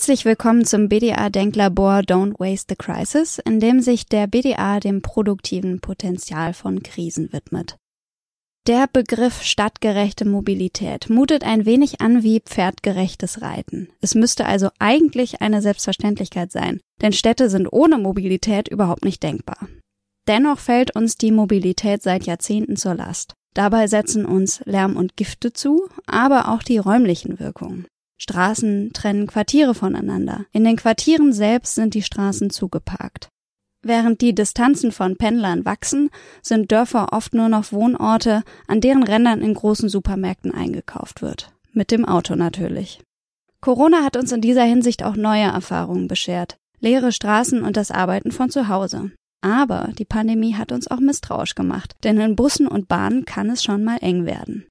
Herzlich willkommen zum BDA-Denklabor Don't Waste the Crisis, in dem sich der BDA dem produktiven Potenzial von Krisen widmet. Der Begriff stadtgerechte Mobilität mutet ein wenig an wie pferdgerechtes Reiten. Es müsste also eigentlich eine Selbstverständlichkeit sein, denn Städte sind ohne Mobilität überhaupt nicht denkbar. Dennoch fällt uns die Mobilität seit Jahrzehnten zur Last. Dabei setzen uns Lärm und Gifte zu, aber auch die räumlichen Wirkungen. Straßen trennen Quartiere voneinander. In den Quartieren selbst sind die Straßen zugeparkt. Während die Distanzen von Pendlern wachsen, sind Dörfer oft nur noch Wohnorte, an deren Rändern in großen Supermärkten eingekauft wird. Mit dem Auto natürlich. Corona hat uns in dieser Hinsicht auch neue Erfahrungen beschert. Leere Straßen und das Arbeiten von zu Hause. Aber die Pandemie hat uns auch misstrauisch gemacht, denn in Bussen und Bahnen kann es schon mal eng werden.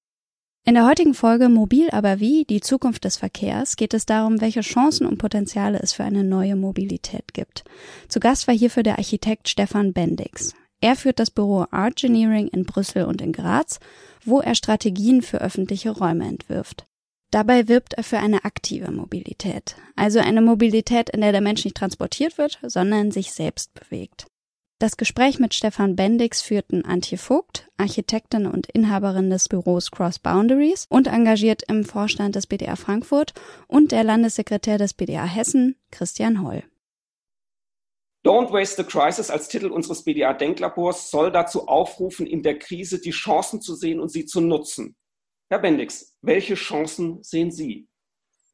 In der heutigen Folge Mobil aber wie, die Zukunft des Verkehrs, geht es darum, welche Chancen und Potenziale es für eine neue Mobilität gibt. Zu Gast war hierfür der Architekt Stefan Bendix. Er führt das Büro Art Engineering in Brüssel und in Graz, wo er Strategien für öffentliche Räume entwirft. Dabei wirbt er für eine aktive Mobilität, also eine Mobilität, in der der Mensch nicht transportiert wird, sondern sich selbst bewegt. Das Gespräch mit Stefan Bendix führten Antje Vogt, Architektin und Inhaberin des Büros Cross Boundaries und engagiert im Vorstand des BDA Frankfurt und der Landessekretär des BDA Hessen, Christian Holl. Don't Waste the Crisis als Titel unseres BDA-Denklabors soll dazu aufrufen, in der Krise die Chancen zu sehen und sie zu nutzen. Herr Bendix, welche Chancen sehen Sie?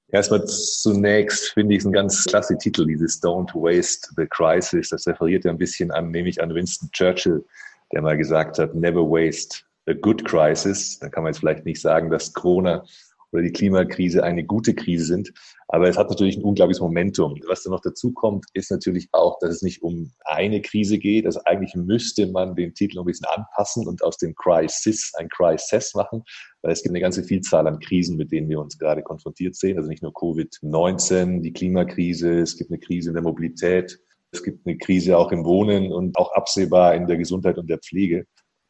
Erstmal zunächst finde ich es ein ganz klasse Titel, dieses Don't Waste the Crisis. Das referiert ja ein bisschen an, nämlich an Winston Churchill, der mal gesagt hat, never waste a good crisis. Dann kann man jetzt vielleicht nicht sagen, dass Corona oder die Klimakrise eine gute Krise sind. Aber es hat natürlich ein unglaubliches Momentum. Was da noch dazu kommt, ist natürlich auch, dass es nicht um eine Krise geht. Also eigentlich müsste man den Titel ein bisschen anpassen und aus dem Crisis ein Crisis machen, weil es gibt eine ganze Vielzahl an Krisen, mit denen wir uns gerade konfrontiert sehen. Also nicht nur Covid-19, die Klimakrise, es gibt eine Krise in der Mobilität, es gibt eine Krise auch im Wohnen und auch absehbar in der Gesundheit und der Pflege.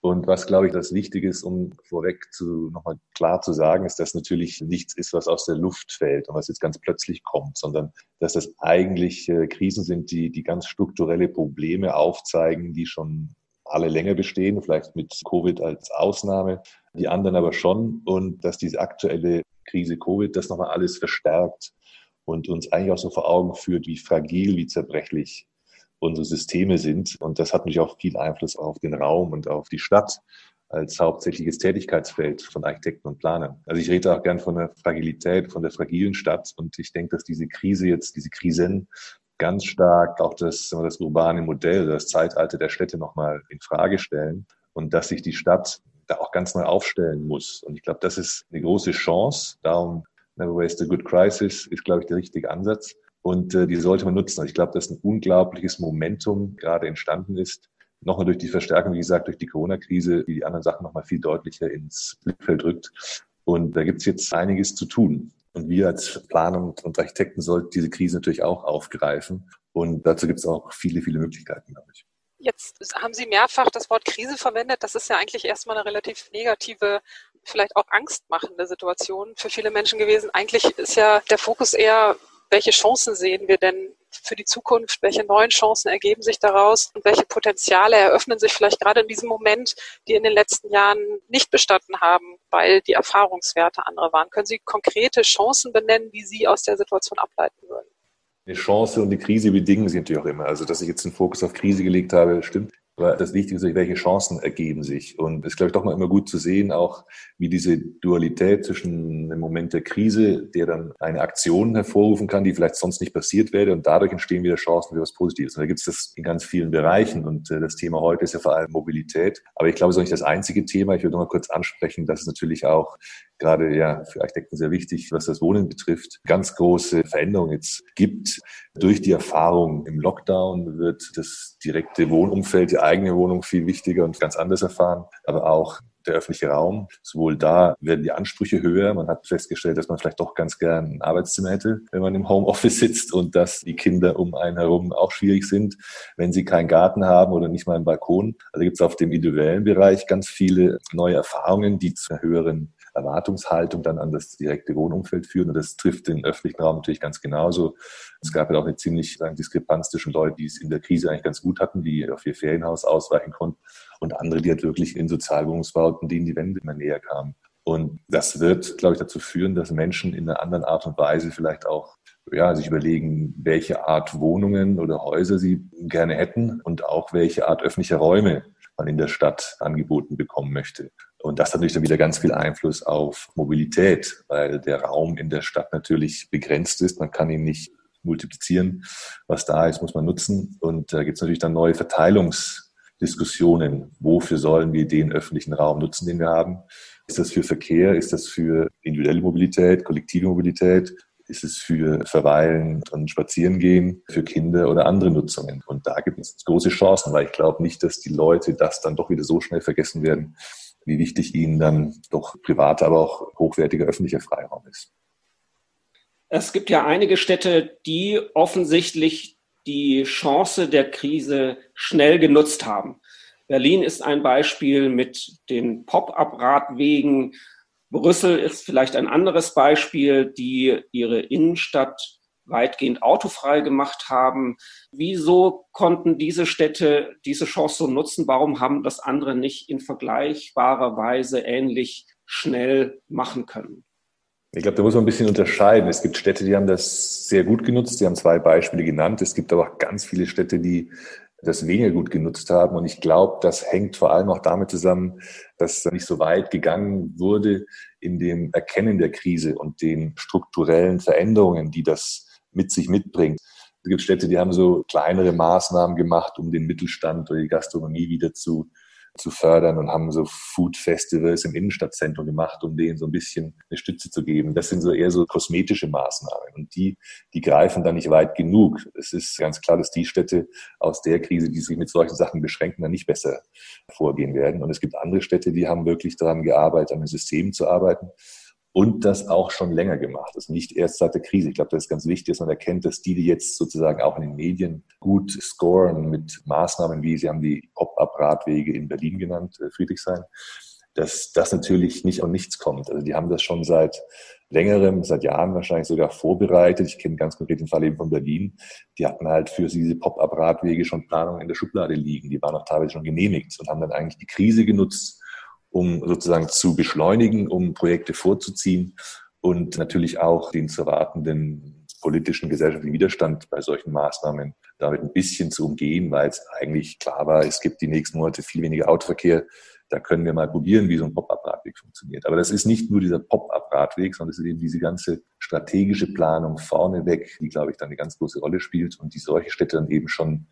Und was, glaube ich, das Wichtige ist, um vorweg zu, nochmal klar zu sagen, ist, dass natürlich nichts ist, was aus der Luft fällt und was jetzt ganz plötzlich kommt, sondern dass das eigentlich Krisen sind, die, die ganz strukturelle Probleme aufzeigen, die schon alle länger bestehen, vielleicht mit Covid als Ausnahme, die anderen aber schon. Und dass diese aktuelle Krise Covid das nochmal alles verstärkt und uns eigentlich auch so vor Augen führt, wie fragil, wie zerbrechlich unsere Systeme sind. Und das hat natürlich auch viel Einfluss auf den Raum und auf die Stadt als hauptsächliches Tätigkeitsfeld von Architekten und Planern. Also ich rede auch gern von der Fragilität, von der fragilen Stadt. Und ich denke, dass diese Krise jetzt, diese Krisen ganz stark auch das, das urbane Modell, das Zeitalter der Städte nochmal in Frage stellen und dass sich die Stadt da auch ganz neu aufstellen muss. Und ich glaube, das ist eine große Chance. Darum Never Waste a Good Crisis ist, glaube ich, der richtige Ansatz. Und äh, die sollte man nutzen. Also ich glaube, dass ein unglaubliches Momentum gerade entstanden ist. Nochmal durch die Verstärkung, wie gesagt, durch die Corona-Krise, die die anderen Sachen nochmal viel deutlicher ins Blickfeld rückt. Und da gibt es jetzt einiges zu tun. Und wir als Planer und Architekten sollten diese Krise natürlich auch aufgreifen. Und dazu gibt es auch viele, viele Möglichkeiten, glaube ich. Jetzt haben Sie mehrfach das Wort Krise verwendet. Das ist ja eigentlich erstmal eine relativ negative, vielleicht auch angstmachende Situation für viele Menschen gewesen. Eigentlich ist ja der Fokus eher, welche Chancen sehen wir denn für die Zukunft? Welche neuen Chancen ergeben sich daraus? Und welche Potenziale eröffnen sich vielleicht gerade in diesem Moment, die in den letzten Jahren nicht bestanden haben, weil die Erfahrungswerte andere waren? Können Sie konkrete Chancen benennen, die Sie aus der Situation ableiten würden? Eine Chance und die Krise bedingen sich natürlich auch immer. Also, dass ich jetzt den Fokus auf Krise gelegt habe, stimmt. Aber das Wichtige ist, welche Chancen ergeben sich. Und es ist, glaube ich, doch mal immer gut zu sehen, auch wie diese Dualität zwischen einem Moment der Krise, der dann eine Aktion hervorrufen kann, die vielleicht sonst nicht passiert wäre. Und dadurch entstehen wieder Chancen für was Positives. Und da gibt es das in ganz vielen Bereichen. Und äh, das Thema heute ist ja vor allem Mobilität. Aber ich glaube, es ist auch nicht das einzige Thema. Ich würde noch mal kurz ansprechen, dass es natürlich auch gerade ja für Architekten sehr wichtig, was das Wohnen betrifft, ganz große Veränderungen jetzt gibt. Durch die Erfahrung im Lockdown wird das direkte Wohnumfeld, die eigene Wohnung viel wichtiger und ganz anders erfahren, aber auch der öffentliche Raum. Sowohl da werden die Ansprüche höher. Man hat festgestellt, dass man vielleicht doch ganz gern ein Arbeitszimmer hätte, wenn man im Homeoffice sitzt und dass die Kinder um einen herum auch schwierig sind, wenn sie keinen Garten haben oder nicht mal einen Balkon. Also gibt es auf dem individuellen Bereich ganz viele neue Erfahrungen, die zu einer höheren Erwartungshaltung dann an das direkte Wohnumfeld führen. Und das trifft den öffentlichen Raum natürlich ganz genauso. Es gab ja auch eine ziemlich sagen, Diskrepanz zwischen Leuten, die es in der Krise eigentlich ganz gut hatten, die auf ihr Ferienhaus ausweichen konnten, und andere, die halt wirklich in Sozialwohnungsbauten, denen die Wände immer näher kamen. Und das wird, glaube ich, dazu führen, dass Menschen in einer anderen Art und Weise vielleicht auch ja, sich überlegen, welche Art Wohnungen oder Häuser sie gerne hätten und auch welche Art öffentlicher Räume man in der Stadt angeboten bekommen möchte. Und das hat natürlich dann wieder ganz viel Einfluss auf Mobilität, weil der Raum in der Stadt natürlich begrenzt ist. Man kann ihn nicht multiplizieren. Was da ist, muss man nutzen. Und da gibt es natürlich dann neue Verteilungsdiskussionen. Wofür sollen wir den öffentlichen Raum nutzen, den wir haben? Ist das für Verkehr? Ist das für individuelle Mobilität, kollektive Mobilität? Ist es für Verweilen und Spazierengehen, für Kinder oder andere Nutzungen? Und da gibt es große Chancen, weil ich glaube nicht, dass die Leute das dann doch wieder so schnell vergessen werden, wie wichtig ihnen dann doch privater, aber auch hochwertiger öffentlicher Freiraum ist. Es gibt ja einige Städte, die offensichtlich die Chance der Krise schnell genutzt haben. Berlin ist ein Beispiel mit den Pop-up-Radwegen. Brüssel ist vielleicht ein anderes Beispiel, die ihre Innenstadt weitgehend autofrei gemacht haben. Wieso konnten diese Städte diese Chance so nutzen? Warum haben das andere nicht in vergleichbarer Weise ähnlich schnell machen können? Ich glaube, da muss man ein bisschen unterscheiden. Es gibt Städte, die haben das sehr gut genutzt. Sie haben zwei Beispiele genannt. Es gibt aber auch ganz viele Städte, die das weniger gut genutzt haben. Und ich glaube, das hängt vor allem auch damit zusammen, dass nicht so weit gegangen wurde in dem Erkennen der Krise und den strukturellen Veränderungen, die das mit sich mitbringt. Es gibt Städte, die haben so kleinere Maßnahmen gemacht, um den Mittelstand oder die Gastronomie wieder zu zu fördern und haben so Food Festivals im Innenstadtzentrum gemacht, um denen so ein bisschen eine Stütze zu geben. Das sind so eher so kosmetische Maßnahmen und die, die greifen dann nicht weit genug. Es ist ganz klar, dass die Städte aus der Krise, die sich mit solchen Sachen beschränken, dann nicht besser vorgehen werden. Und es gibt andere Städte, die haben wirklich daran gearbeitet, an den Systemen zu arbeiten und das auch schon länger gemacht. Ist nicht erst seit der Krise. Ich glaube, das ist ganz wichtig, dass man erkennt, dass die, die jetzt sozusagen auch in den Medien gut scoren mit Maßnahmen, wie sie haben die Pop-up-Radwege in Berlin genannt, äh, Friedrichshain, dass das natürlich nicht und nichts kommt. Also die haben das schon seit längerem, seit Jahren wahrscheinlich sogar vorbereitet. Ich kenne ganz konkret den Fall eben von Berlin. Die hatten halt für diese Pop-up-Radwege schon Planungen in der Schublade liegen. Die waren auch teilweise schon genehmigt und haben dann eigentlich die Krise genutzt, um sozusagen zu beschleunigen, um Projekte vorzuziehen und natürlich auch den zu erwartenden politischen, gesellschaftlichen Widerstand bei solchen Maßnahmen damit ein bisschen zu umgehen, weil es eigentlich klar war, es gibt die nächsten Monate viel weniger Autoverkehr. Da können wir mal probieren, wie so ein Pop-up-Radweg funktioniert. Aber das ist nicht nur dieser Pop-up-Radweg, sondern es ist eben diese ganze strategische Planung vorneweg, die, glaube ich, dann eine ganz große Rolle spielt und die solche Städte dann eben schon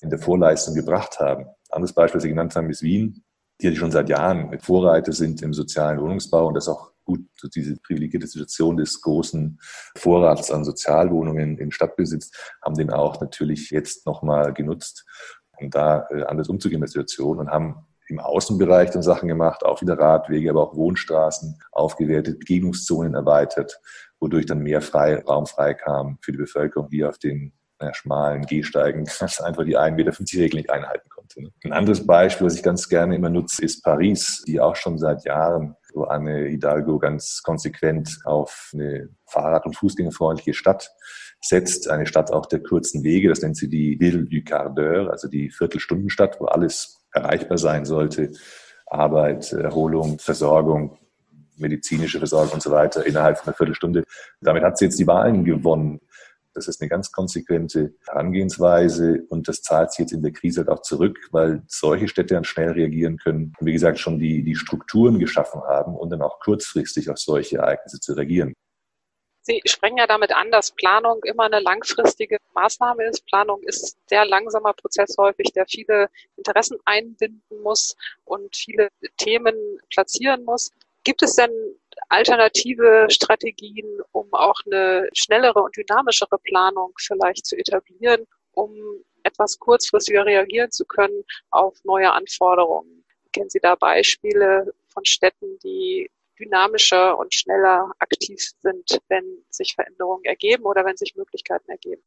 in der Vorleistung gebracht haben. Anderes Beispiel, das Sie genannt haben, ist Wien die schon seit Jahren Vorreiter sind im sozialen Wohnungsbau und das auch gut diese privilegierte Situation des großen Vorrats an Sozialwohnungen im Stadtbesitz haben den auch natürlich jetzt nochmal genutzt, um da äh, anders umzugehen mit der Situation und haben im Außenbereich dann Sachen gemacht, auch wieder Radwege, aber auch Wohnstraßen aufgewertet, Begegnungszonen erweitert, wodurch dann mehr Freiraum freikam für die Bevölkerung, die auf den äh, schmalen Gehsteigen dass einfach die 1,50 Meter Regel nicht einhalten konnte. Ne? Ein anderes Beispiel, was ich ganz gerne immer nutze, ist Paris, die auch schon seit Jahren so Anne Hidalgo ganz konsequent auf eine Fahrrad- und Fußgängerfreundliche Stadt setzt. Eine Stadt auch der kurzen Wege, das nennt sie die Ville du Quart d'heure, also die Viertelstundenstadt, wo alles erreichbar sein sollte. Arbeit, Erholung, Versorgung, medizinische Versorgung und so weiter innerhalb von einer Viertelstunde. Damit hat sie jetzt die Wahlen gewonnen. Das ist eine ganz konsequente Herangehensweise und das zahlt sich jetzt in der Krise halt auch zurück, weil solche Städte dann schnell reagieren können und wie gesagt schon die, die Strukturen geschaffen haben und dann auch kurzfristig auf solche Ereignisse zu reagieren. Sie sprechen ja damit an, dass Planung immer eine langfristige Maßnahme ist. Planung ist ein sehr langsamer Prozess häufig, der viele Interessen einbinden muss und viele Themen platzieren muss. Gibt es denn alternative Strategien, um auch eine schnellere und dynamischere Planung vielleicht zu etablieren, um etwas kurzfristiger reagieren zu können auf neue Anforderungen? Kennen Sie da Beispiele von Städten, die dynamischer und schneller aktiv sind, wenn sich Veränderungen ergeben oder wenn sich Möglichkeiten ergeben?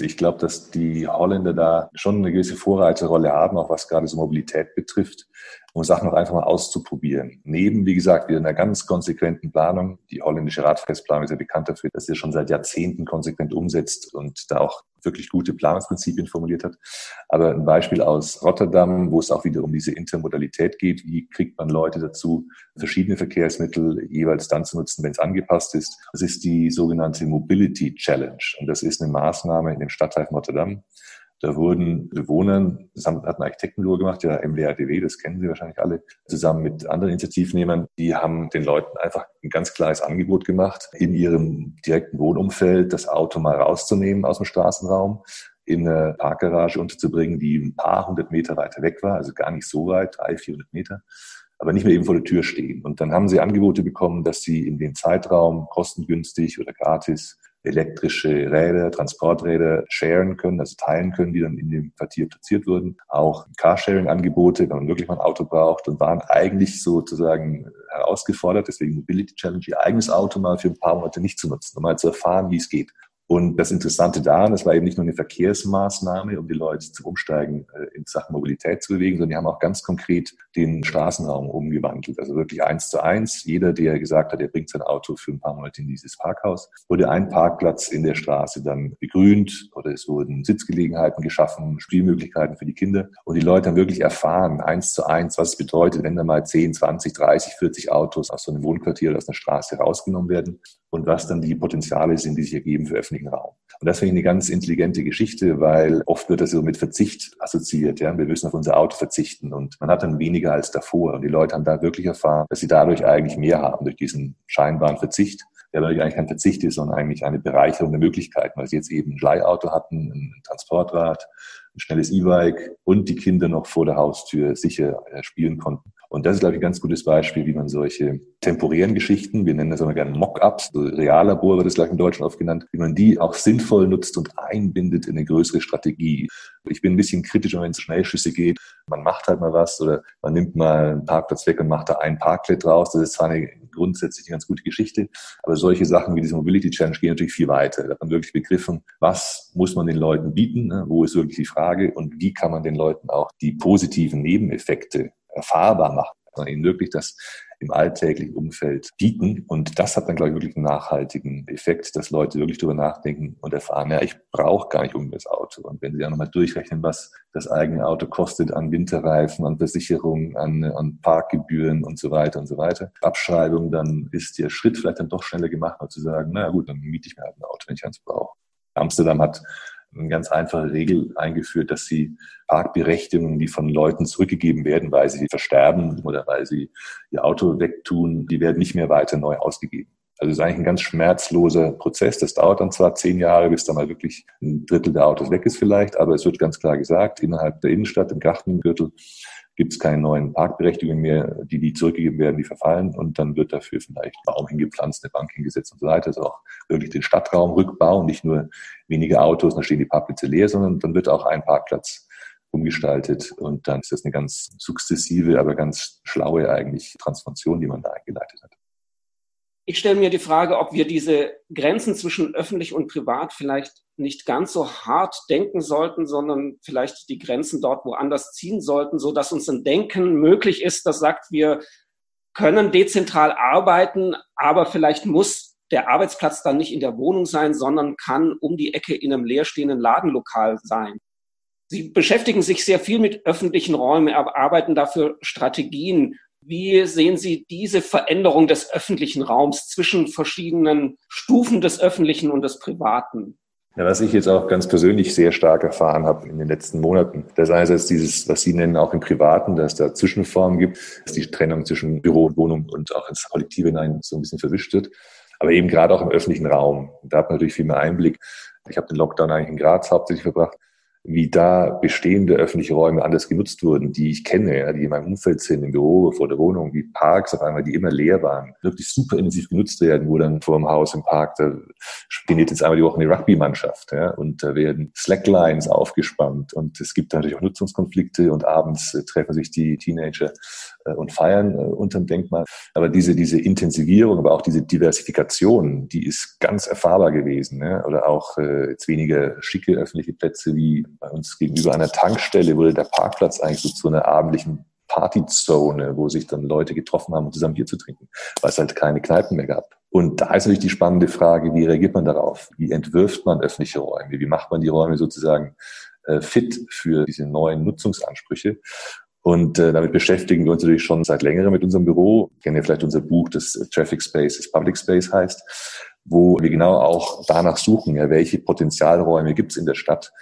Ich glaube, dass die Holländer da schon eine gewisse Vorreiterrolle haben, auch was gerade so Mobilität betrifft, um Sachen auch einfach mal auszuprobieren. Neben, wie gesagt, wieder einer ganz konsequenten Planung. Die holländische Radverkehrsplanung ist ja bekannt dafür, dass sie schon seit Jahrzehnten konsequent umsetzt und da auch wirklich gute Planungsprinzipien formuliert hat. Aber ein Beispiel aus Rotterdam, wo es auch wieder um diese Intermodalität geht. Wie kriegt man Leute dazu, verschiedene Verkehrsmittel jeweils dann zu nutzen, wenn es angepasst ist? Das ist die sogenannte Mobility Challenge. Und das ist eine Maßnahme in dem Stadtteil Rotterdam. Da wurden Bewohnern, das hat ein Architektenbüro gemacht, ja MWRDW, das kennen Sie wahrscheinlich alle, zusammen mit anderen Initiativnehmern, die haben den Leuten einfach ein ganz klares Angebot gemacht, in ihrem direkten Wohnumfeld das Auto mal rauszunehmen aus dem Straßenraum, in eine Parkgarage unterzubringen, die ein paar hundert Meter weiter weg war, also gar nicht so weit, drei, vierhundert Meter, aber nicht mehr eben vor der Tür stehen. Und dann haben sie Angebote bekommen, dass sie in den Zeitraum kostengünstig oder gratis elektrische Räder, Transporträder sharen können, also teilen können, die dann in dem Quartier platziert wurden. Auch Carsharing-Angebote, wenn man wirklich mal ein Auto braucht und waren eigentlich sozusagen herausgefordert, deswegen Mobility Challenge, ihr eigenes Auto mal für ein paar Monate nicht zu nutzen, um mal zu erfahren, wie es geht. Und das Interessante daran, das war eben nicht nur eine Verkehrsmaßnahme, um die Leute zum Umsteigen äh, in Sachen Mobilität zu bewegen, sondern die haben auch ganz konkret den Straßenraum umgewandelt. Also wirklich eins zu eins. Jeder, der gesagt hat, er bringt sein Auto für ein paar Monate in dieses Parkhaus, wurde ein Parkplatz in der Straße dann begrünt oder es wurden Sitzgelegenheiten geschaffen, Spielmöglichkeiten für die Kinder. Und die Leute haben wirklich erfahren, eins zu eins, was es bedeutet, wenn da mal 10, 20, 30, 40 Autos aus so einem Wohnquartier oder aus einer Straße rausgenommen werden und was dann die Potenziale sind, die sich ergeben für öffentlichen Raum. Und das finde ich eine ganz intelligente Geschichte, weil oft wird das so mit Verzicht assoziiert. Ja? Wir müssen auf unser Auto verzichten und man hat dann weniger als davor. Und die Leute haben da wirklich erfahren, dass sie dadurch eigentlich mehr haben durch diesen scheinbaren Verzicht der natürlich eigentlich kein Verzicht ist, sondern eigentlich eine Bereicherung der Möglichkeiten, weil sie jetzt eben ein Leihauto hatten, ein Transportrad, ein schnelles E-Bike und die Kinder noch vor der Haustür sicher äh, spielen konnten. Und das ist, glaube ich, ein ganz gutes Beispiel, wie man solche temporären Geschichten, wir nennen das immer gerne Mock-ups, so Reallabor wird es gleich in Deutschland oft genannt, wie man die auch sinnvoll nutzt und einbindet in eine größere Strategie. Ich bin ein bisschen kritisch, wenn es Schnellschüsse geht. Man macht halt mal was oder man nimmt mal einen Parkplatz weg und macht da ein Parklet raus. Das ist zwar eine grundsätzlich eine ganz gute Geschichte, aber solche Sachen wie diese Mobility Challenge gehen natürlich viel weiter. Da hat man wirklich begriffen, was muss man den Leuten bieten, ne? wo ist wirklich die Frage und wie kann man den Leuten auch die positiven Nebeneffekte erfahrbar machen, sondern ihnen wirklich das im alltäglichen Umfeld bieten. Und das hat dann, glaube ich, wirklich einen nachhaltigen Effekt, dass Leute wirklich darüber nachdenken und erfahren, ja, ich brauche gar nicht unbedingt das Auto. Und wenn sie dann nochmal durchrechnen, was das eigene Auto kostet an Winterreifen, an Versicherungen, an, an Parkgebühren und so weiter und so weiter, Abschreibung, dann ist der Schritt vielleicht dann doch schneller gemacht, als zu sagen, naja gut, dann miete ich mir halt ein Auto, wenn ich eins brauche. Amsterdam hat eine ganz einfache Regel eingeführt, dass sie Parkberechtigungen, die von Leuten zurückgegeben werden, weil sie versterben oder weil sie ihr Auto wegtun, die werden nicht mehr weiter neu ausgegeben. Also es ist eigentlich ein ganz schmerzloser Prozess. Das dauert dann zwar zehn Jahre, bis da mal wirklich ein Drittel der Autos weg ist vielleicht, aber es wird ganz klar gesagt, innerhalb der Innenstadt, im Gartengürtel, gibt es keine neuen Parkberechtigungen mehr, die, die zurückgegeben werden, die verfallen und dann wird dafür vielleicht Baum hingepflanzt, eine Bank hingesetzt und so weiter. Also auch wirklich den Stadtraum rückbauen, nicht nur wenige Autos, dann stehen die Parkplätze leer, sondern dann wird auch ein Parkplatz umgestaltet und dann ist das eine ganz sukzessive, aber ganz schlaue eigentlich Transformation, die man da eingeleitet hat. Ich stelle mir die Frage, ob wir diese Grenzen zwischen öffentlich und privat vielleicht nicht ganz so hart denken sollten, sondern vielleicht die Grenzen dort woanders ziehen sollten, so dass uns ein Denken möglich ist, das sagt, wir können dezentral arbeiten, aber vielleicht muss der Arbeitsplatz dann nicht in der Wohnung sein, sondern kann um die Ecke in einem leerstehenden Ladenlokal sein. Sie beschäftigen sich sehr viel mit öffentlichen Räumen, erarbeiten dafür Strategien. Wie sehen Sie diese Veränderung des öffentlichen Raums zwischen verschiedenen Stufen des öffentlichen und des privaten? Ja, was ich jetzt auch ganz persönlich sehr stark erfahren habe in den letzten Monaten, das einerseits dieses, was Sie nennen, auch im Privaten, dass es da Zwischenformen gibt, dass die Trennung zwischen Büro und Wohnung und auch ins Kollektive hinein so ein bisschen verwischt wird, aber eben gerade auch im öffentlichen Raum. Da hat man natürlich viel mehr Einblick. Ich habe den Lockdown eigentlich in Graz hauptsächlich verbracht wie da bestehende öffentliche Räume anders genutzt wurden, die ich kenne, ja, die in meinem Umfeld sind, im Büro, vor der Wohnung, wie Parks auf einmal, die immer leer waren, wirklich super intensiv genutzt werden, wo dann vor dem Haus im Park, da trainiert jetzt einmal die Woche eine Rugby-Mannschaft, ja, und da werden Slacklines aufgespannt und es gibt natürlich auch Nutzungskonflikte und abends äh, treffen sich die Teenager und feiern äh, unter dem Denkmal. Aber diese, diese Intensivierung, aber auch diese Diversifikation, die ist ganz erfahrbar gewesen. Ne? Oder auch äh, jetzt weniger schicke öffentliche Plätze wie bei uns gegenüber einer Tankstelle wurde der Parkplatz eigentlich so zu einer abendlichen Partyzone, wo sich dann Leute getroffen haben, um zusammen Bier zu trinken, weil es halt keine Kneipen mehr gab. Und da ist natürlich die spannende Frage, wie reagiert man darauf? Wie entwirft man öffentliche Räume? Wie macht man die Räume sozusagen äh, fit für diese neuen Nutzungsansprüche? Und äh, damit beschäftigen wir uns natürlich schon seit längerem mit unserem Büro. Kennen ja vielleicht unser Buch, das Traffic Space, das Public Space heißt, wo wir genau auch danach suchen, ja, welche Potenzialräume gibt es in der Stadt,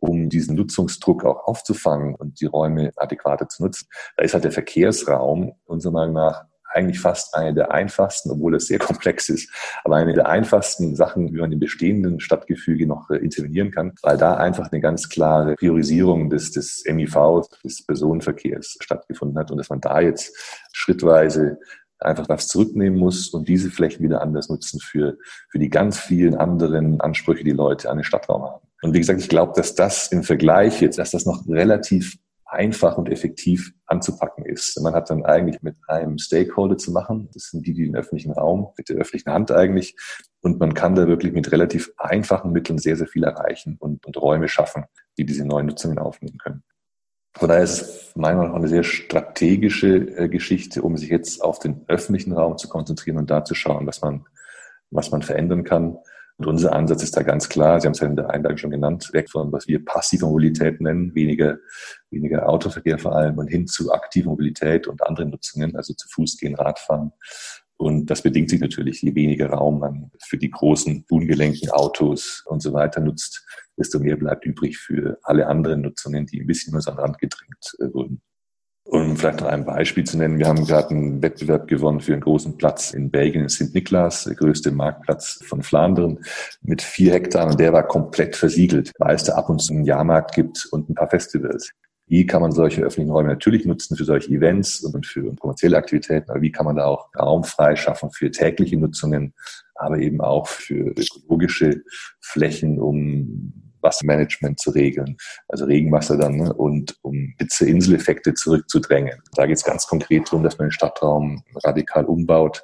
um diesen Nutzungsdruck auch aufzufangen und die Räume adäquater zu nutzen. Da ist halt der Verkehrsraum unserer Meinung nach eigentlich fast eine der einfachsten, obwohl es sehr komplex ist, aber eine der einfachsten Sachen, wie man im bestehenden Stadtgefüge noch äh, intervenieren kann, weil da einfach eine ganz klare Priorisierung des, des MIV, des Personenverkehrs stattgefunden hat und dass man da jetzt schrittweise einfach was zurücknehmen muss und diese Flächen wieder anders nutzen für, für die ganz vielen anderen Ansprüche, die Leute an den Stadtraum haben. Und wie gesagt, ich glaube, dass das im Vergleich jetzt, dass das noch relativ einfach und effektiv anzupacken ist. Man hat dann eigentlich mit einem Stakeholder zu machen. Das sind die, die den öffentlichen Raum, mit der öffentlichen Hand eigentlich. Und man kann da wirklich mit relativ einfachen Mitteln sehr, sehr viel erreichen und, und Räume schaffen, die diese neuen Nutzungen aufnehmen können. Von daher ist es meiner Meinung nach eine sehr strategische äh, Geschichte, um sich jetzt auf den öffentlichen Raum zu konzentrieren und da zu schauen, was man, was man verändern kann. Und unser Ansatz ist da ganz klar, Sie haben es ja in der Einladung schon genannt, weg von was wir passive Mobilität nennen, weniger, weniger Autoverkehr vor allem und hin zu aktiver Mobilität und anderen Nutzungen, also zu Fuß gehen, Radfahren. Und das bedingt sich natürlich, je weniger Raum man für die großen, ungelenken Autos und so weiter nutzt, desto mehr bleibt übrig für alle anderen Nutzungen, die ein bisschen nur so an den Rand gedrängt äh, wurden. Um vielleicht noch ein Beispiel zu nennen, wir haben gerade einen Wettbewerb gewonnen für einen großen Platz in Belgien, in St. Niklas, der größte Marktplatz von Flandern, mit vier Hektar und der war komplett versiegelt, weil es da ab und zu einen Jahrmarkt gibt und ein paar Festivals. Wie kann man solche öffentlichen Räume natürlich nutzen für solche Events und für kommerzielle Aktivitäten, aber wie kann man da auch Raum freischaffen für tägliche Nutzungen, aber eben auch für ökologische Flächen, um Wassermanagement zu regeln, also Regenwasser dann, ne, und um Hitzeinseleffekte zurückzudrängen. Da geht es ganz konkret darum, dass man den Stadtraum radikal umbaut,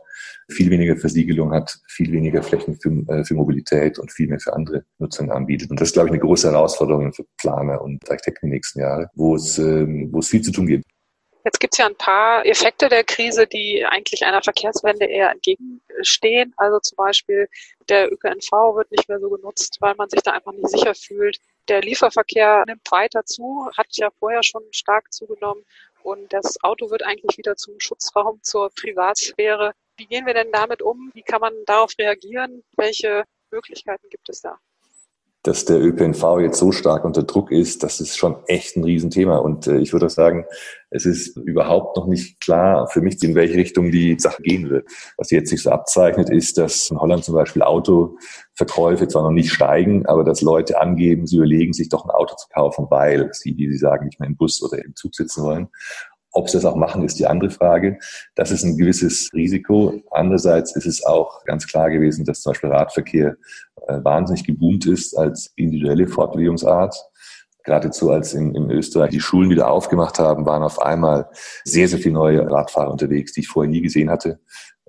viel weniger Versiegelung hat, viel weniger Flächen für, äh, für Mobilität und viel mehr für andere Nutzungen anbietet. Und das ist, glaube ich, eine große Herausforderung für Planer und Architekten in den nächsten Jahren, wo es, ähm, wo es viel zu tun gibt. Jetzt gibt es ja ein paar Effekte der Krise, die eigentlich einer Verkehrswende eher entgegenstehen. Also zum Beispiel der ÖPNV wird nicht mehr so genutzt, weil man sich da einfach nicht sicher fühlt. Der Lieferverkehr nimmt weiter zu, hat ja vorher schon stark zugenommen. Und das Auto wird eigentlich wieder zum Schutzraum zur Privatsphäre. Wie gehen wir denn damit um? Wie kann man darauf reagieren? Welche Möglichkeiten gibt es da? Dass der ÖPNV jetzt so stark unter Druck ist, das ist schon echt ein Riesenthema. Und äh, ich würde auch sagen, es ist überhaupt noch nicht klar für mich, in welche Richtung die Sache gehen wird. Was jetzt sich so abzeichnet, ist, dass in Holland zum Beispiel Autoverkäufe zwar noch nicht steigen, aber dass Leute angeben, sie überlegen, sich doch ein Auto zu kaufen, weil sie, wie sie sagen, nicht mehr im Bus oder im Zug sitzen wollen. Ob sie das auch machen, ist die andere Frage. Das ist ein gewisses Risiko. Andererseits ist es auch ganz klar gewesen, dass zum Beispiel Radverkehr wahnsinnig geboomt ist als individuelle Fortbewegungsart. Geradezu als in, in Österreich die Schulen wieder aufgemacht haben, waren auf einmal sehr, sehr viele neue Radfahrer unterwegs, die ich vorher nie gesehen hatte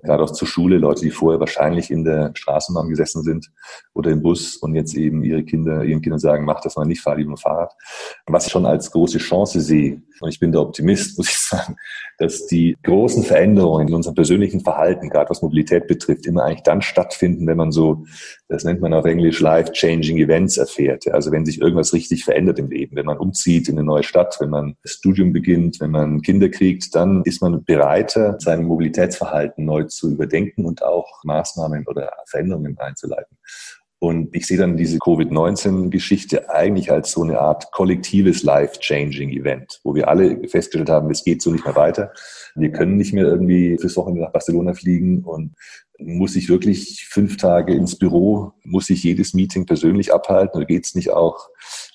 gerade auch zur Schule, Leute, die vorher wahrscheinlich in der Straßenbahn gesessen sind oder im Bus und jetzt eben ihre Kinder, ihren Kindern sagen, mach das mal nicht, fahr lieber Fahrrad. Was ich schon als große Chance sehe, und ich bin der Optimist, muss ich sagen, dass die großen Veränderungen in unserem persönlichen Verhalten, gerade was Mobilität betrifft, immer eigentlich dann stattfinden, wenn man so, das nennt man auf Englisch life-changing Events erfährt. Also wenn sich irgendwas richtig verändert im Leben, wenn man umzieht in eine neue Stadt, wenn man das Studium beginnt, wenn man Kinder kriegt, dann ist man bereiter, sein Mobilitätsverhalten neu zu überdenken und auch Maßnahmen oder Veränderungen einzuleiten. Und ich sehe dann diese Covid-19-Geschichte eigentlich als so eine Art kollektives Life-Changing-Event, wo wir alle festgestellt haben, es geht so nicht mehr weiter. Wir können nicht mehr irgendwie fürs Wochenende nach Barcelona fliegen und muss ich wirklich fünf Tage ins Büro, muss ich jedes Meeting persönlich abhalten oder geht es nicht auch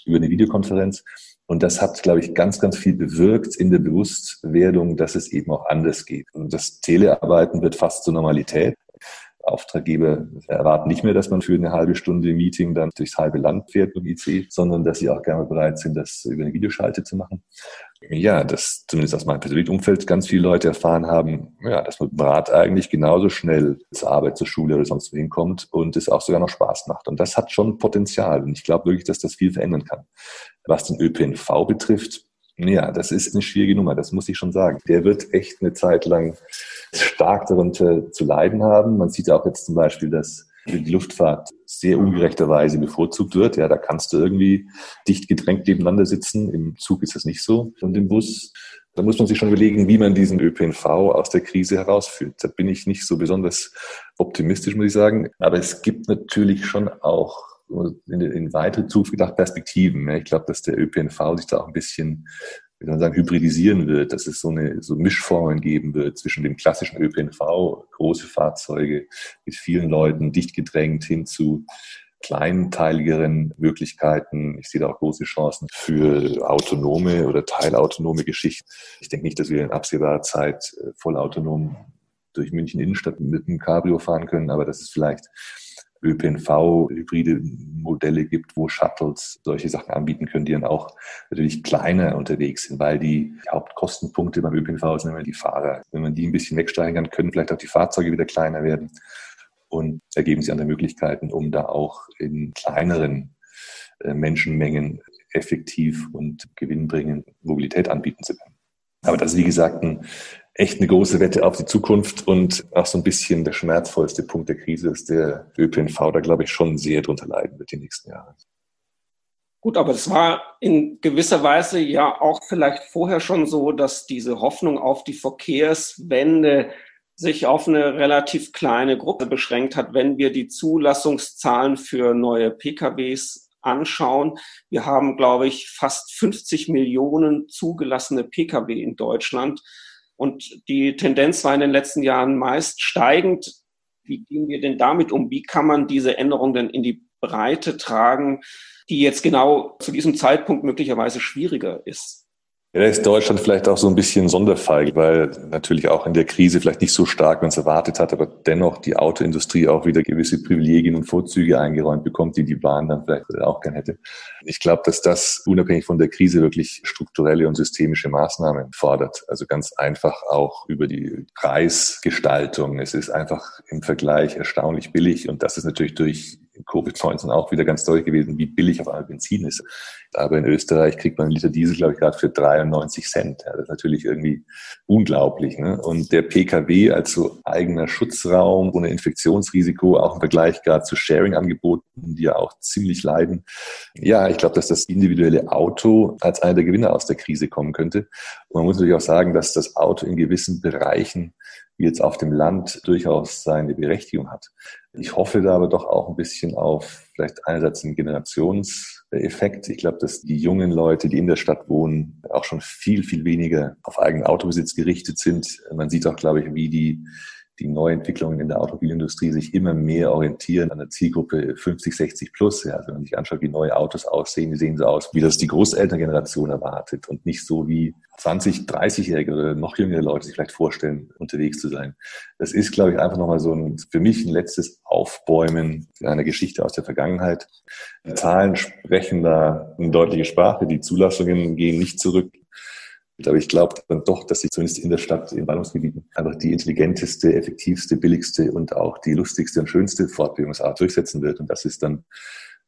über eine Videokonferenz? Und das hat, glaube ich, ganz, ganz viel bewirkt in der Bewusstwerdung, dass es eben auch anders geht. Und das Telearbeiten wird fast zur Normalität. Auftraggeber erwarten nicht mehr, dass man für eine halbe Stunde Meeting dann durchs halbe Land fährt mit IC, sondern dass sie auch gerne bereit sind, das über eine Videoschalte zu machen. Ja, dass zumindest aus meinem persönlichen Umfeld ganz viele Leute erfahren haben, ja, dass man mit Rad eigentlich genauso schnell zur Arbeit, zur Schule oder sonst wohin kommt und es auch sogar noch Spaß macht. Und das hat schon Potenzial. Und ich glaube wirklich, dass das viel verändern kann. Was den ÖPNV betrifft, ja, das ist eine schwierige Nummer, das muss ich schon sagen. Der wird echt eine Zeit lang stark darunter zu leiden haben. Man sieht auch jetzt zum Beispiel, dass die Luftfahrt sehr ungerechterweise bevorzugt wird. Ja, da kannst du irgendwie dicht gedrängt nebeneinander sitzen. Im Zug ist das nicht so. Und im Bus, da muss man sich schon überlegen, wie man diesen ÖPNV aus der Krise herausführt. Da bin ich nicht so besonders optimistisch, muss ich sagen. Aber es gibt natürlich schon auch in, in weitere Zukunft gedacht Perspektiven. Ich glaube, dass der ÖPNV sich da auch ein bisschen wie soll man sagen, hybridisieren wird, dass es so eine so Mischformen geben wird zwischen dem klassischen ÖPNV, große Fahrzeuge mit vielen Leuten dicht gedrängt hin zu kleinteiligeren Möglichkeiten. Ich sehe da auch große Chancen für autonome oder teilautonome Geschichten. Ich denke nicht, dass wir in absehbarer Zeit äh, vollautonom durch München Innenstadt mit einem Cabrio fahren können, aber das ist vielleicht ÖPNV-hybride Modelle gibt, wo Shuttles solche Sachen anbieten können, die dann auch natürlich kleiner unterwegs sind, weil die Hauptkostenpunkte beim ÖPNV sind immer die Fahrer. Wenn man die ein bisschen wegsteigen kann, können vielleicht auch die Fahrzeuge wieder kleiner werden und ergeben sich andere Möglichkeiten, um da auch in kleineren äh, Menschenmengen effektiv und gewinnbringend Mobilität anbieten zu können. Aber das ist, wie gesagt, ein echt eine große Wette auf die Zukunft und auch so ein bisschen der schmerzvollste Punkt der Krise ist der ÖPNV, da glaube ich schon sehr drunter leiden wird die nächsten Jahre. Gut, aber es war in gewisser Weise ja auch vielleicht vorher schon so, dass diese Hoffnung auf die Verkehrswende sich auf eine relativ kleine Gruppe beschränkt hat, wenn wir die Zulassungszahlen für neue PKWs anschauen. Wir haben, glaube ich, fast 50 Millionen zugelassene Pkw in Deutschland. Und die Tendenz war in den letzten Jahren meist steigend. Wie gehen wir denn damit um? Wie kann man diese Änderungen denn in die Breite tragen, die jetzt genau zu diesem Zeitpunkt möglicherweise schwieriger ist? Ja, da ist Deutschland vielleicht auch so ein bisschen Sonderfall, weil natürlich auch in der Krise vielleicht nicht so stark, man es erwartet hat, aber dennoch die Autoindustrie auch wieder gewisse Privilegien und Vorzüge eingeräumt bekommt, die die Bahn dann vielleicht auch gern hätte. Ich glaube, dass das unabhängig von der Krise wirklich strukturelle und systemische Maßnahmen fordert. Also ganz einfach auch über die Preisgestaltung. Es ist einfach im Vergleich erstaunlich billig und das ist natürlich durch Covid-19 auch wieder ganz deutlich gewesen, wie billig auf einmal Benzin ist. Aber in Österreich kriegt man einen Liter Diesel, glaube ich, gerade für 93 Cent. Ja, das ist natürlich irgendwie unglaublich. Ne? Und der Pkw als so eigener Schutzraum ohne Infektionsrisiko, auch im Vergleich gerade zu Sharing-Angeboten, die ja auch ziemlich leiden. Ja, ich glaube, dass das individuelle Auto als einer der Gewinner aus der Krise kommen könnte. Und man muss natürlich auch sagen, dass das Auto in gewissen Bereichen jetzt auf dem Land durchaus seine Berechtigung hat. Ich hoffe da aber doch auch ein bisschen auf vielleicht einerseits einen Generationseffekt. Ich glaube, dass die jungen Leute, die in der Stadt wohnen, auch schon viel, viel weniger auf eigenen Autobesitz gerichtet sind. Man sieht auch, glaube ich, wie die die Neuentwicklungen in der Automobilindustrie sich immer mehr orientieren an der Zielgruppe 50, 60 plus. Ja, also wenn man sich anschaut, wie neue Autos aussehen, die sehen so aus, wie das die Großelterngeneration erwartet und nicht so wie 20, 30-jährige oder noch jüngere Leute sich vielleicht vorstellen, unterwegs zu sein. Das ist, glaube ich, einfach nochmal so ein, für mich ein letztes Aufbäumen einer Geschichte aus der Vergangenheit. Die Zahlen sprechen da eine deutliche Sprache. Die Zulassungen gehen nicht zurück. Aber ich glaube dann doch, dass sich zumindest in der Stadt, in Ballungsgebieten, einfach die intelligenteste, effektivste, billigste und auch die lustigste und schönste Fortbewegungsart durchsetzen wird. Und das ist dann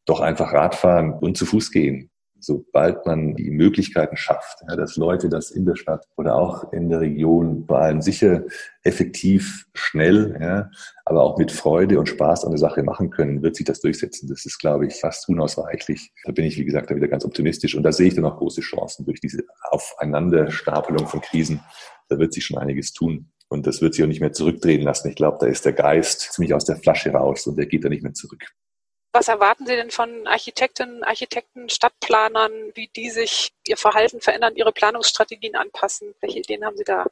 doch einfach Radfahren und zu Fuß gehen sobald man die Möglichkeiten schafft, ja, dass Leute das in der Stadt oder auch in der Region vor allem sicher, effektiv, schnell, ja, aber auch mit Freude und Spaß an der Sache machen können, wird sich das durchsetzen. Das ist, glaube ich, fast unausweichlich. Da bin ich, wie gesagt, da wieder ganz optimistisch. Und da sehe ich dann auch große Chancen durch diese Aufeinanderstapelung von Krisen. Da wird sich schon einiges tun. Und das wird sich auch nicht mehr zurückdrehen lassen. Ich glaube, da ist der Geist ziemlich aus der Flasche raus und der geht da nicht mehr zurück. Was erwarten Sie denn von Architektinnen, Architekten, Stadtplanern, wie die sich ihr Verhalten verändern, ihre Planungsstrategien anpassen? Welche Ideen haben Sie da?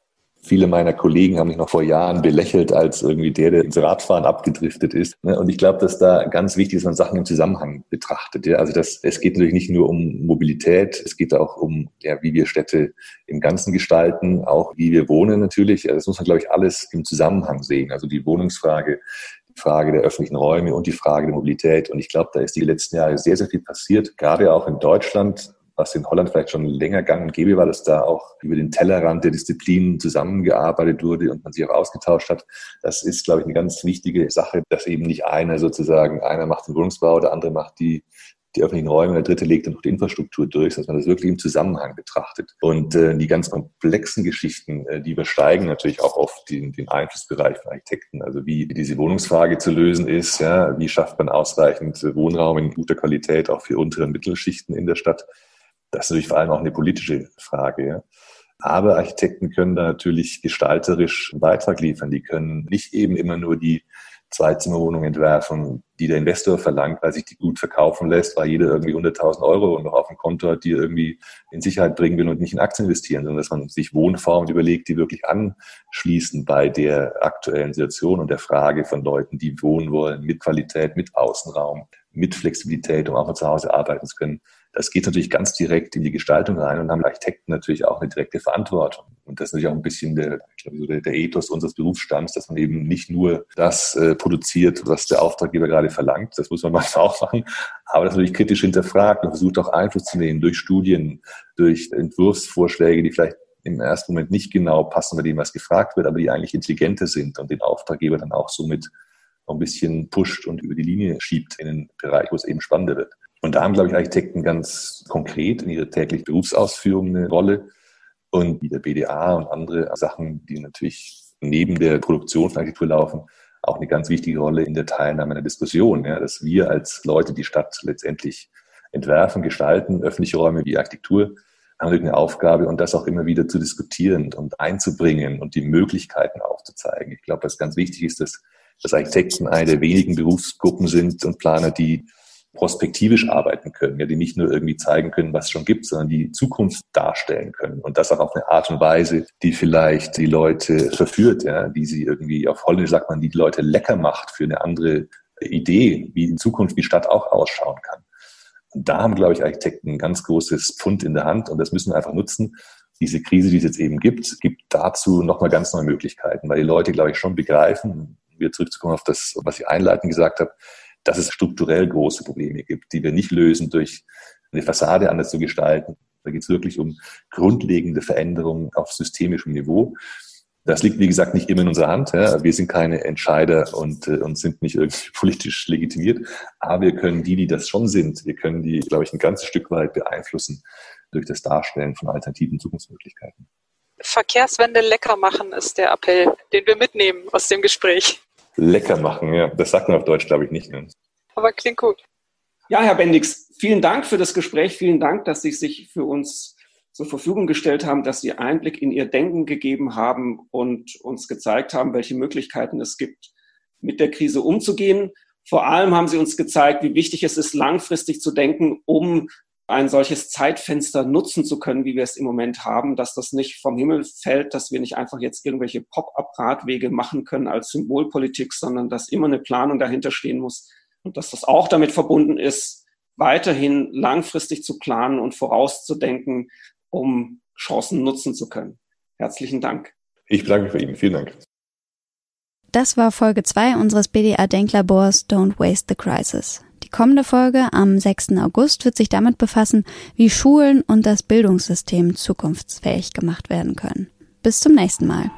Viele meiner Kollegen haben mich noch vor Jahren belächelt als irgendwie der, der ins Radfahren abgedriftet ist. Ne? Und ich glaube, dass da ganz wichtig ist, man Sachen im Zusammenhang betrachtet. Also das, es geht natürlich nicht nur um Mobilität, es geht auch um, ja, wie wir Städte im Ganzen gestalten, auch wie wir wohnen natürlich. Das muss man, glaube ich, alles im Zusammenhang sehen. Also die Wohnungsfrage, Frage der öffentlichen Räume und die Frage der Mobilität. Und ich glaube, da ist die letzten Jahre sehr, sehr viel passiert, gerade auch in Deutschland was in Holland vielleicht schon länger gang und gäbe war, dass da auch über den Tellerrand der Disziplinen zusammengearbeitet wurde und man sich auch ausgetauscht hat. Das ist, glaube ich, eine ganz wichtige Sache, dass eben nicht einer sozusagen, einer macht den Wohnungsbau, der andere macht die die öffentlichen Räume, der dritte legt dann noch die Infrastruktur durch, dass man das wirklich im Zusammenhang betrachtet. Und äh, die ganz komplexen Geschichten, äh, die übersteigen natürlich auch oft den, den Einflussbereich von Architekten. Also wie diese Wohnungsfrage zu lösen ist, ja, wie schafft man ausreichend Wohnraum in guter Qualität auch für untere Mittelschichten in der Stadt. Das ist natürlich vor allem auch eine politische Frage. Ja. Aber Architekten können da natürlich gestalterisch einen Beitrag liefern. Die können nicht eben immer nur die Zweizimmerwohnung entwerfen, die der Investor verlangt, weil sich die gut verkaufen lässt, weil jeder irgendwie 100.000 Euro noch auf dem Konto hat, die irgendwie in Sicherheit bringen will und nicht in Aktien investieren, sondern dass man sich Wohnformen überlegt, die wirklich anschließen bei der aktuellen Situation und der Frage von Leuten, die wohnen wollen, mit Qualität, mit Außenraum, mit Flexibilität, um auch mal zu Hause arbeiten zu können. Das geht natürlich ganz direkt in die Gestaltung rein und haben Architekten natürlich auch eine direkte Verantwortung. Und das ist natürlich auch ein bisschen der, ich glaube, der, der Ethos unseres Berufsstands, dass man eben nicht nur das äh, produziert, was der Auftraggeber gerade verlangt, das muss man manchmal auch machen, aber das natürlich kritisch hinterfragt und versucht auch Einfluss zu nehmen durch Studien, durch Entwurfsvorschläge, die vielleicht im ersten Moment nicht genau passen bei dem, was gefragt wird, aber die eigentlich intelligenter sind und den Auftraggeber dann auch somit ein bisschen pusht und über die Linie schiebt in den Bereich, wo es eben spannender wird. Und da haben, glaube ich, Architekten ganz konkret in ihrer täglichen Berufsausführung eine Rolle. Und wie der BDA und andere Sachen, die natürlich neben der Produktion von Architektur laufen, auch eine ganz wichtige Rolle in der Teilnahme der Diskussion, ja, dass wir als Leute die Stadt letztendlich entwerfen, gestalten, öffentliche Räume wie Architektur, haben eine Aufgabe und das auch immer wieder zu diskutieren und einzubringen und die Möglichkeiten aufzuzeigen. Ich glaube, was ganz wichtig ist, dass, dass Architekten eine der wenigen Berufsgruppen sind und Planer, die prospektivisch arbeiten können, ja, die nicht nur irgendwie zeigen können, was es schon gibt, sondern die Zukunft darstellen können und das auch auf eine Art und Weise, die vielleicht die Leute verführt, ja, die sie irgendwie auf Holländisch sagt man, die, die Leute lecker macht für eine andere Idee, wie in Zukunft die Stadt auch ausschauen kann. Und da haben, glaube ich, Architekten ein ganz großes Pfund in der Hand und das müssen wir einfach nutzen. Diese Krise, die es jetzt eben gibt, gibt dazu nochmal ganz neue Möglichkeiten, weil die Leute, glaube ich, schon begreifen, wieder zurückzukommen auf das, was ich einleitend gesagt habe, dass es strukturell große Probleme gibt, die wir nicht lösen durch eine Fassade anders zu gestalten. Da geht es wirklich um grundlegende Veränderungen auf systemischem Niveau. Das liegt, wie gesagt, nicht immer in unserer Hand. Wir sind keine Entscheider und, äh, und sind nicht irgendwie politisch legitimiert. Aber wir können die, die das schon sind, wir können die, glaube ich, ein ganzes Stück weit beeinflussen durch das Darstellen von alternativen Zukunftsmöglichkeiten. Verkehrswende lecker machen ist der Appell, den wir mitnehmen aus dem Gespräch. Lecker machen, ja. Das sagt man auf Deutsch, glaube ich, nicht. Ne? Aber klingt gut. Ja, Herr Bendix, vielen Dank für das Gespräch. Vielen Dank, dass Sie sich für uns zur Verfügung gestellt haben, dass Sie Einblick in Ihr Denken gegeben haben und uns gezeigt haben, welche Möglichkeiten es gibt, mit der Krise umzugehen. Vor allem haben Sie uns gezeigt, wie wichtig es ist, langfristig zu denken, um ein solches Zeitfenster nutzen zu können, wie wir es im Moment haben, dass das nicht vom Himmel fällt, dass wir nicht einfach jetzt irgendwelche Pop-up-Radwege machen können als Symbolpolitik, sondern dass immer eine Planung dahinter stehen muss und dass das auch damit verbunden ist, weiterhin langfristig zu planen und vorauszudenken, um Chancen nutzen zu können. Herzlichen Dank. Ich bedanke mich bei Ihnen. Vielen Dank. Das war Folge 2 unseres BDA Denklabors Don't Waste the Crisis. Kommende Folge am 6. August wird sich damit befassen, wie Schulen und das Bildungssystem zukunftsfähig gemacht werden können. Bis zum nächsten Mal.